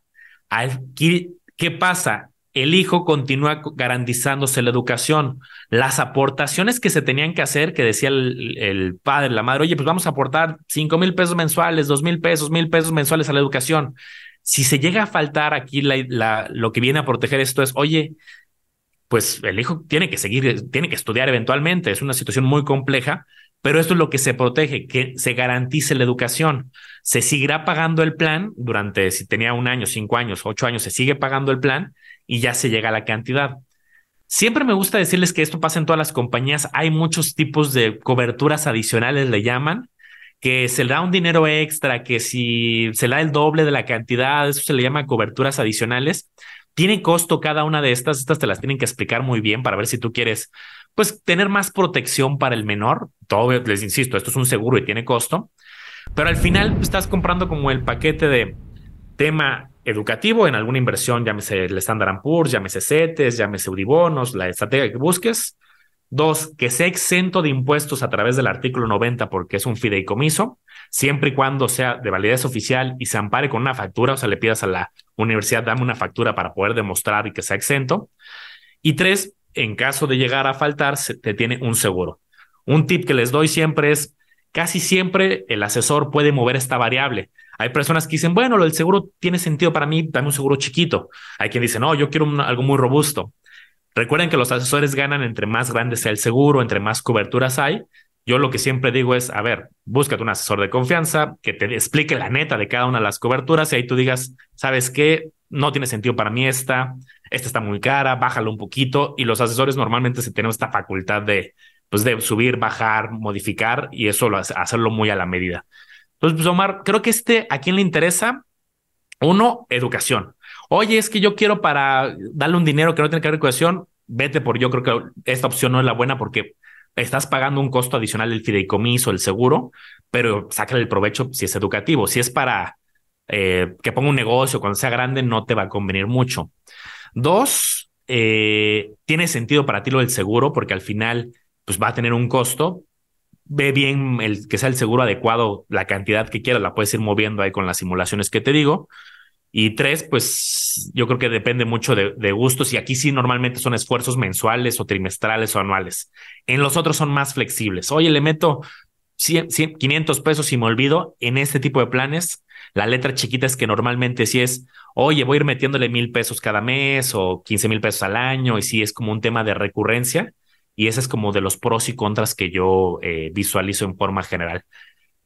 ¿qué pasa? El hijo continúa garantizándose la educación. Las aportaciones que se tenían que hacer, que decía el, padre, la madre, oye, pues vamos a aportar cinco mil pesos mensuales, dos mil pesos, mil pesos mensuales a la educación. Si se llega a faltar aquí lo que viene a proteger esto es, oye, pues el hijo tiene que seguir, tiene que estudiar eventualmente, es una situación muy compleja, pero esto es lo que se protege, que se garantice la educación. Se seguirá pagando el plan durante, si tenía un año, cinco años, ocho años, se sigue pagando el plan y ya se llega a la cantidad. Siempre me gusta decirles que esto pasa en todas las compañías. Hay muchos tipos de coberturas adicionales, le llaman, que se le da un dinero extra, que si se le da el doble de la cantidad, eso se le llama coberturas adicionales. Tiene costo cada una de estas, estas te las tienen que explicar muy bien para ver si tú quieres, pues, tener más protección para el menor. Todo, les insisto, esto es un seguro y tiene costo, pero al final estás comprando como el paquete de tema educativo en alguna inversión, llámese el Standard Poor's, llámese CETES, llámese Udibonos, la estrategia que busques, Dos, que sea exento de impuestos a través del artículo 90 porque es un fideicomiso, siempre y cuando sea de validez oficial y se ampare con una factura, o sea, le pidas a la universidad, dame una factura para poder demostrar que sea exento. Y tres, en caso de llegar a faltar, se te tiene un seguro. Un tip que les doy siempre es, casi siempre el asesor puede mover esta variable. Hay personas que dicen, bueno, el seguro tiene sentido para mí, dame un seguro chiquito. Hay quien dice, no, yo quiero algo muy robusto. Recuerden que los asesores ganan entre más grande sea el seguro, entre más coberturas hay. Yo lo que siempre digo es, a ver, búscate un asesor de confianza que te explique la neta de cada una de las coberturas y ahí tú digas, ¿sabes qué? No tiene sentido para mí esta, esta está muy cara, bájalo un poquito y los asesores normalmente se tienen esta facultad de, pues de subir, bajar, modificar y eso lo, hacerlo muy a la medida. Entonces, pues Omar, creo que este, ¿a quién le interesa? Uno, educación. Oye, es que yo quiero para darle un dinero que no tiene que ver con vete por yo creo que esta opción no es la buena porque estás pagando un costo adicional del fideicomiso, el seguro, pero sácale el provecho si es educativo. Si es para eh, que ponga un negocio cuando sea grande, no te va a convenir mucho. Dos, eh, tiene sentido para ti lo del seguro porque al final pues va a tener un costo. Ve bien el que sea el seguro adecuado, la cantidad que quieras, la puedes ir moviendo ahí con las simulaciones que te digo. Y tres, pues yo creo que depende mucho de, gustos y aquí sí normalmente son esfuerzos mensuales o trimestrales o anuales. En los otros son más flexibles. Oye, le meto 100, 500 pesos y me olvido. En este tipo de planes, la letra chiquita es que normalmente sí es, oye, voy a ir metiéndole mil pesos cada mes o 15 mil pesos al año y sí es como un tema de recurrencia. Y ese es como de los pros y contras que yo eh, visualizo en forma general.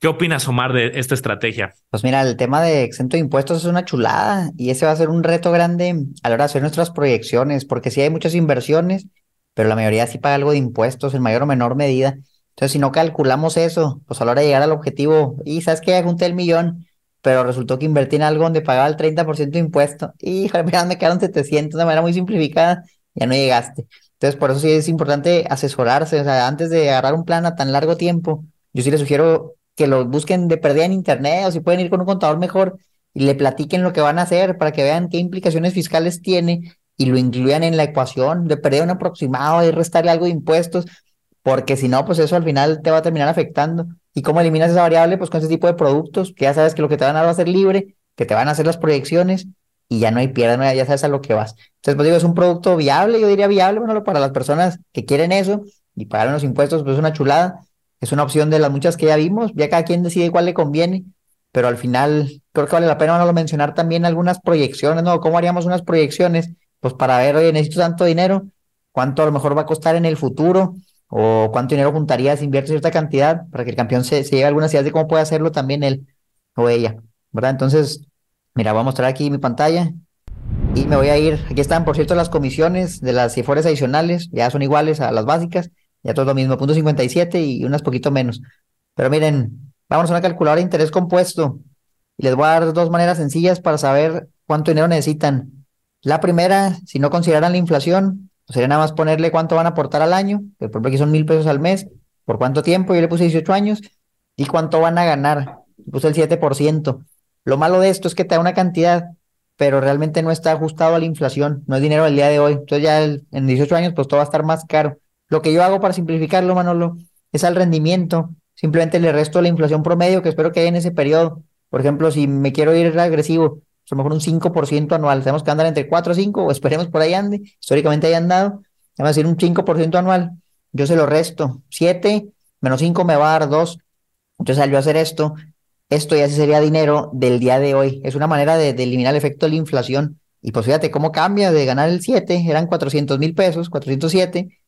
¿Qué opinas, Omar, de esta estrategia? Pues mira, el tema de exento de impuestos es una chulada y ese va a ser un reto grande a la hora de hacer nuestras proyecciones, porque sí hay muchas inversiones, pero la mayoría sí paga algo de impuestos en mayor o menor medida. Entonces, si no calculamos eso, pues a la hora de llegar al objetivo, y sabes que junté el millón, pero resultó que invertí en algo donde pagaba el 30% de impuesto, y mira, me quedaron 700 de manera muy simplificada. ya no llegaste. Entonces, por eso sí es importante asesorarse, o sea, antes de agarrar un plan a tan largo tiempo, yo sí les sugiero que lo busquen de perdida en internet o si pueden ir con un contador mejor y le platiquen lo que van a hacer para que vean qué implicaciones fiscales tiene y lo incluyan en la ecuación, de perder un aproximado y restarle algo de impuestos, porque si no, pues eso al final te va a terminar afectando. ¿Y cómo eliminas esa variable? Pues con ese tipo de productos, que ya sabes que lo que te van a dar va a ser libre, que te van a hacer las proyecciones y ya no hay piedra, ya sabes a lo que vas. Entonces, pues digo, es un producto viable, yo diría viable, bueno, para las personas que quieren eso y pagar los impuestos, pues es una chulada, es una opción de las muchas que ya vimos, ya cada quien decide cuál le conviene, pero al final creo que vale la pena bueno, mencionar también algunas proyecciones, ¿no? ¿Cómo haríamos unas proyecciones? Pues para ver, oye, necesito tanto dinero, cuánto a lo mejor va a costar en el futuro, o cuánto dinero juntaría si invierte cierta cantidad para que el campeón se, se lleve algunas ideas de cómo puede hacerlo también él o ella, ¿verdad? Entonces, mira, voy a mostrar aquí mi pantalla y me voy a ir, aquí están, por cierto, las comisiones de las CIFORES adicionales, ya son iguales a las básicas, ya todo lo mismo, punto 57 y unas poquito menos. Pero miren, vamos a una calculadora de interés compuesto y les voy a dar dos maneras sencillas para saber cuánto dinero necesitan. La primera, si no consideran la inflación, sería nada más ponerle cuánto van a aportar al año, que por ejemplo aquí son mil pesos al mes, por cuánto tiempo, yo le puse 18 años, y cuánto van a ganar, puse el 7%. Lo malo de esto es que te da una cantidad, pero realmente no está ajustado a la inflación, no es dinero del día de hoy. Entonces ya en 18 años pues todo va a estar más caro. Lo que yo hago para simplificarlo, Manolo, es al rendimiento. Simplemente le resto la inflación promedio que espero que haya en ese periodo. Por ejemplo, si me quiero ir agresivo, a lo mejor un 5% anual. Tenemos que andar entre 4 o 5, o esperemos por ahí ande. Históricamente haya andado. Vamos a decir un 5% anual. Yo se lo resto. 7 menos 5 me va a dar 2. Entonces, al yo hacer esto, esto ya sería dinero del día de hoy. Es una manera de, eliminar el efecto de la inflación. Y pues fíjate cómo cambia de ganar el 7, eran 400 mil pesos, 407,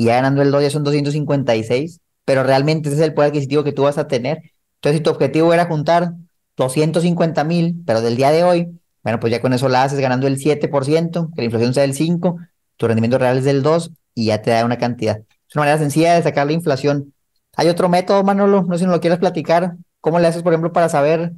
y ya ganando el 2 ya son 256, pero realmente ese es el poder adquisitivo que tú vas a tener. Entonces, si tu objetivo era juntar 250 mil, pero del día de hoy, bueno, pues ya con eso la haces ganando el 7%, que la inflación sea del 5, tu rendimiento real es del 2 y ya te da una cantidad. Es una manera sencilla de sacar la inflación. Hay otro método, Manolo, no sé si nos lo quieres platicar, ¿Cómo le haces, por ejemplo, para saber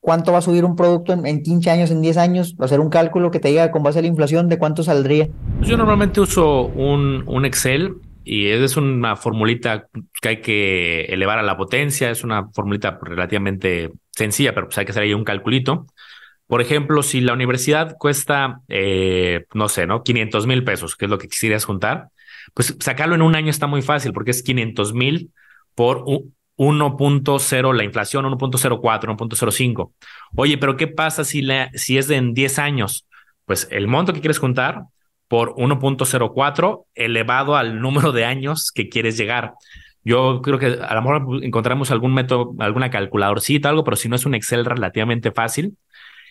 cuánto va a subir un producto en, 15 años, en 10 años? Hacer un cálculo que te diga con base a la inflación de cuánto saldría. Yo normalmente uso un, un Excel y es una formulita que hay que elevar a la potencia. Es una formulita relativamente sencilla, pero pues hay que hacer ahí un calculito. Por ejemplo, si la universidad cuesta, eh, no sé, ¿no? 500 mil pesos, que es lo que quisieras juntar, pues sacarlo en un año está muy fácil porque es 500 mil por 1.0 la inflación, 1.04, 1.05. Oye, pero ¿qué pasa si, la, si es de en 10 años? Pues el monto que quieres juntar por 1.04 elevado al número de años que quieres llegar. Yo creo que a lo mejor encontramos algún método, alguna calculadorcita, algo, pero si no es un Excel relativamente fácil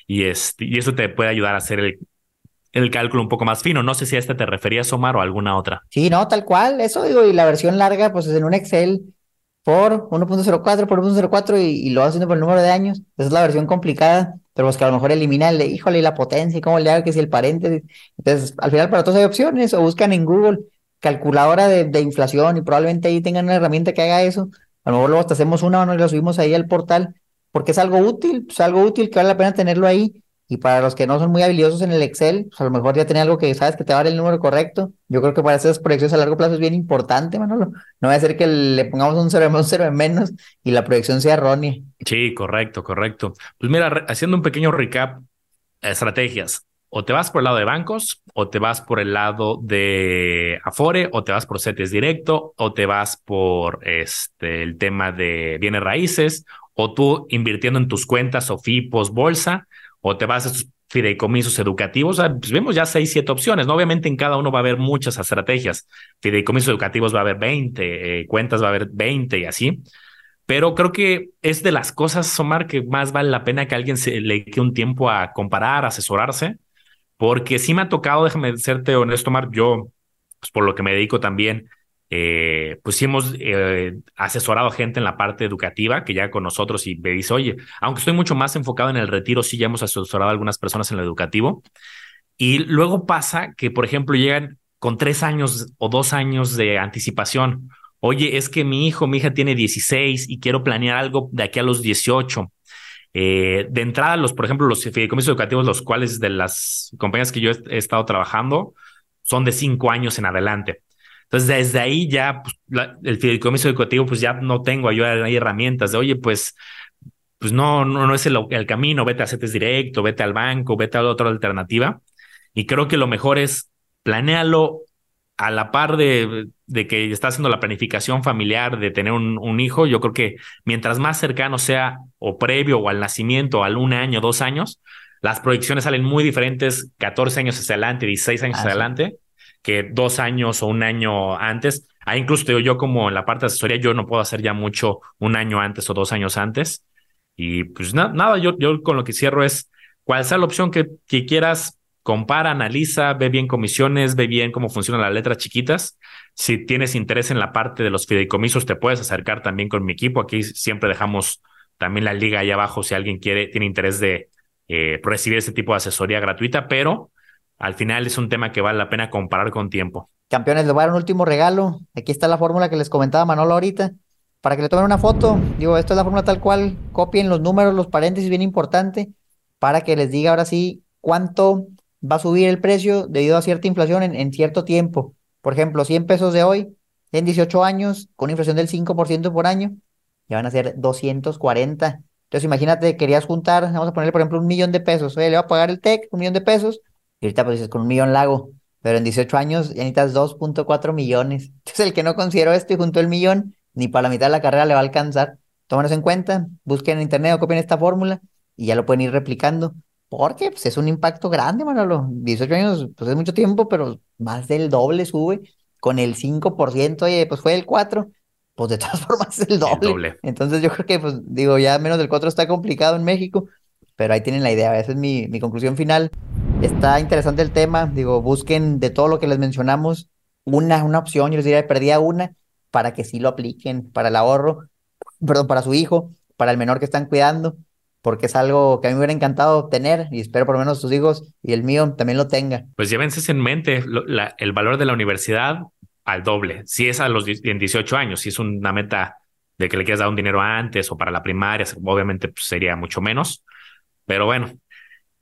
y, este, y eso te puede ayudar a hacer el, el cálculo un poco más fino. No sé si a esta te referías, Omar, o alguna otra. Sí, no, tal cual. Eso digo, y la versión larga, pues es en un Excel por 1.04 por 1.04 y, y, lo vas haciendo por el número de años. Esa es la versión complicada, pero pues que a lo mejor elimina el, híjole, la potencia y cómo le haga que si el paréntesis. Entonces, al final para todos hay opciones o buscan en Google calculadora de, inflación y probablemente ahí tengan una herramienta que haga eso. A lo mejor luego hasta hacemos una o no y lo subimos ahí al portal porque es algo útil, pues algo útil que vale la pena tenerlo ahí y para los que no son muy habilidosos en el Excel, pues a lo mejor ya tiene algo que sabes que te va a dar el número correcto. Yo creo que para esas proyecciones a largo plazo es bien importante, Manolo. No va a ser que le pongamos un cero, un cero en menos y la proyección sea errónea. Sí, correcto, correcto. Pues mira, haciendo un pequeño recap, estrategias. O te vas por el lado de bancos, o te vas por el lado de Afore, o te vas por CETES directo, o te vas por este, el tema de bienes raíces, o tú invirtiendo en tus cuentas o FIPOS, bolsa, o te vas a estos fideicomisos educativos, pues vemos ya seis, siete opciones, ¿no? Obviamente en cada uno va a haber muchas estrategias. Fideicomisos educativos va a haber 20, eh, cuentas va a haber 20 y así. Pero creo que es de las cosas, Omar, que más vale la pena que alguien se le quede un tiempo a comparar, asesorarse, porque sí me ha tocado, déjame serte honesto, Omar, yo, pues por lo que me dedico también, eh, pues sí hemos eh, asesorado a gente en la parte educativa que ya con nosotros y me dice, oye, aunque estoy mucho más enfocado en el retiro, sí ya hemos asesorado a algunas personas en lo educativo. Y luego pasa que, por ejemplo, llegan con tres años o dos años de anticipación. Oye, es que mi hijo, mi hija tiene 16 y quiero planear algo de aquí a los 18. Eh, de entrada, los, por ejemplo, los fideicomisos educativos, los cuales de las compañías que yo he estado trabajando, son de cinco años en adelante. Entonces, desde ahí ya pues, el fideicomiso educativo, pues ya no tengo yo hay herramientas de, oye, pues, pues no, no, no es el, el camino, vete a CETES directo, vete al banco, vete a otra alternativa. Y creo que lo mejor es planearlo a la par de, de, que está haciendo la planificación familiar de tener un, un, hijo, yo creo que mientras más cercano sea o previo o al nacimiento, al un año, dos años, las proyecciones salen muy diferentes 14 años hacia adelante, 16 años hacia adelante, que dos años o un año antes. Ahí incluso digo, yo como en la parte de asesoría, yo no puedo hacer ya mucho un año antes o dos años antes. Y pues nada, yo, yo con lo que cierro es, cuál sea la opción que, que quieras, compara, analiza, ve bien comisiones, ve bien cómo funcionan las letras chiquitas. Si tienes interés en la parte de los fideicomisos, te puedes acercar también con mi equipo. Aquí siempre dejamos también la liga ahí abajo si alguien quiere, tiene interés de eh, recibir ese tipo de asesoría gratuita, pero al final es un tema que vale la pena comparar con tiempo. Campeones, les voy a dar un último regalo. Aquí está la fórmula que les comentaba Manolo ahorita. Para que le tomen una foto, digo, esto es la fórmula tal cual, copien los números, los paréntesis, bien importante, para que les diga ahora sí cuánto va a subir el precio debido a cierta inflación en, cierto tiempo. Por ejemplo, 100 pesos de hoy, en 18 años, con inflación del 5% por año, ya van a ser 240. Entonces, imagínate, querías juntar, vamos a ponerle, por ejemplo, un millón de pesos. Oye, le va a pagar el TEC, un millón de pesos, y ahorita pues dices, con un millón lago. Pero en 18 años ya necesitas 2.4 millones. Entonces, el que no consideró esto y juntó el millón, ni para la mitad de la carrera le va a alcanzar. Tómanos en cuenta, busquen en internet o copien esta fórmula y ya lo pueden ir replicando. Porque pues, es un impacto grande, Manolo. 18 años, pues es mucho tiempo, pero más del doble sube. Con el 5%, oye, pues fue el 4%, pues de todas formas es el doble. Entonces yo creo que, pues digo, ya menos del 4 está complicado en México, pero ahí tienen la idea. Esa es mi, mi conclusión final. Está interesante el tema. Digo, busquen de todo lo que les mencionamos una, una opción, yo les diría, perdía una, para que sí lo apliquen para el ahorro, perdón, para su hijo, para el menor que están cuidando porque es algo que a mí me hubiera encantado tener y espero por lo menos sus hijos y el mío también lo tenga. Pues llévense en mente el valor de la universidad al doble. Si es a los en 18 años, si es una meta de que le quieras dar un dinero antes o para la primaria, obviamente pues, sería mucho menos. Pero bueno,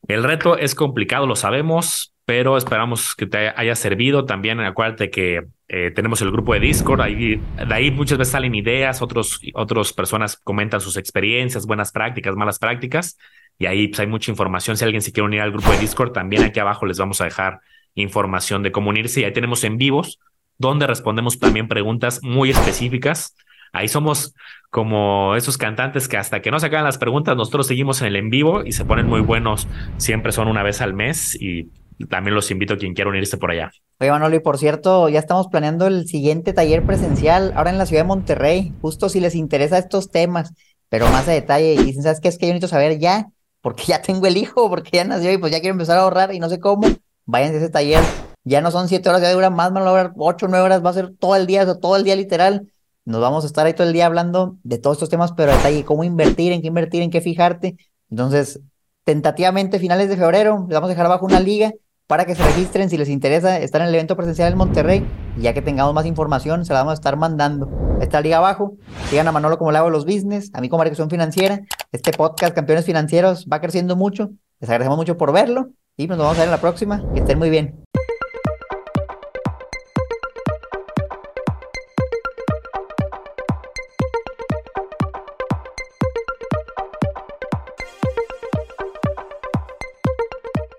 el reto es complicado, lo sabemos, pero esperamos que te haya servido. También acuérdate que eh, tenemos el grupo de Discord, ahí, de ahí muchas veces salen ideas, otros, otras personas comentan sus experiencias, buenas prácticas, malas prácticas, y ahí pues, hay mucha información. Si alguien se quiere unir al grupo de Discord, también aquí abajo les vamos a dejar información de cómo unirse. Y ahí tenemos en vivos, donde respondemos también preguntas muy específicas. Ahí somos como esos cantantes que hasta que no se acaban las preguntas, nosotros seguimos en el en vivo y se ponen muy buenos. Siempre son una vez al mes y también los invito a quien quiera unirse por allá. Oye, Manolo, y por cierto, ya estamos planeando el siguiente taller presencial ahora en la ciudad de Monterrey, justo si les interesa estos temas, pero más a detalle. Y dicen, ¿sabes qué? Es que yo necesito saber ya, porque ya tengo el hijo, porque ya nació y pues ya quiero empezar a ahorrar y no sé cómo. Vayan a ese taller. Ya no son siete horas, ya dura más, durar ocho, nueve horas, va a ser todo el día, todo el día literal. Nos vamos a estar ahí todo el día hablando de todos estos temas, pero detalle, cómo invertir, en qué invertir, en qué fijarte. Entonces, tentativamente, finales de febrero, les vamos a dejar abajo una liga para que se registren si les interesa estar en el evento presencial en Monterrey. Y ya que tengamos más información, se la vamos a estar mandando. Esta liga abajo. Sigan a Manolo como le hago los business, a mí como Educación Financiera. Este podcast, Campeones Financieros, va creciendo mucho. Les agradecemos mucho por verlo y nos vamos a ver en la próxima. Que estén muy bien.